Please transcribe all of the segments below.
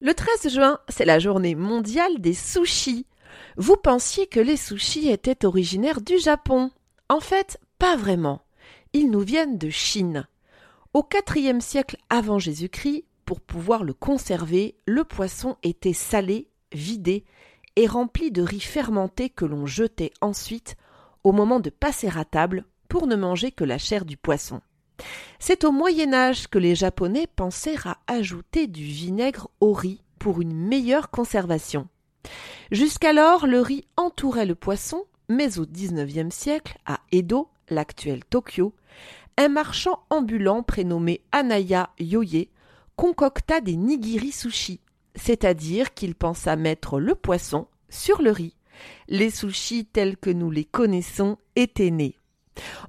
Le 13 juin, c'est la journée mondiale des sushis. Vous pensiez que les sushis étaient originaires du Japon. En fait, pas vraiment. Ils nous viennent de Chine. Au IVe siècle avant Jésus-Christ, pour pouvoir le conserver, le poisson était salé, vidé et rempli de riz fermenté que l'on jetait ensuite au moment de passer à table pour ne manger que la chair du poisson. C'est au Moyen Âge que les Japonais pensèrent à ajouter du vinaigre au riz pour une meilleure conservation. Jusqu'alors, le riz entourait le poisson, mais au XIXe siècle, à Edo, l'actuel Tokyo, un marchand ambulant prénommé Anaya Yoye concocta des nigiri sushi, c'est-à-dire qu'il pensa mettre le poisson sur le riz. Les sushis tels que nous les connaissons étaient nés.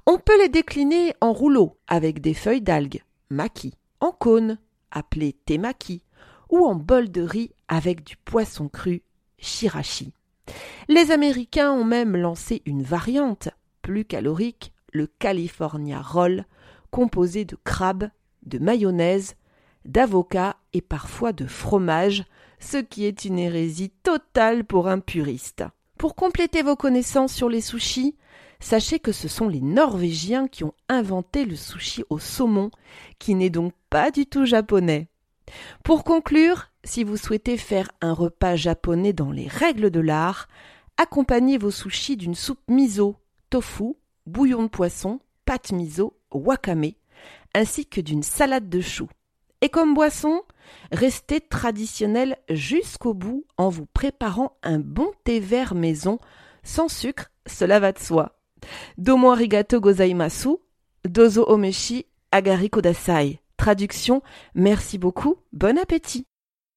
On peut les décliner en rouleaux avec des feuilles d'algues, maki, en cône, appelé temaki, ou en bol de riz avec du poisson cru, shirashi. Les Américains ont même lancé une variante, plus calorique, le California Roll, composé de crabes, de mayonnaise, d'avocat et parfois de fromage, ce qui est une hérésie totale pour un puriste. Pour compléter vos connaissances sur les sushis, sachez que ce sont les Norvégiens qui ont inventé le sushi au saumon, qui n'est donc pas du tout japonais. Pour conclure, si vous souhaitez faire un repas japonais dans les règles de l'art, accompagnez vos sushis d'une soupe miso, tofu, bouillon de poisson, pâte miso, wakame, ainsi que d'une salade de choux. Et comme boisson, restez traditionnel jusqu'au bout en vous préparant un bon thé vert maison sans sucre, cela va de soi. Domo arigato gozaimasu, dozo omeshi agari kodasai. Traduction, merci beaucoup, bon appétit.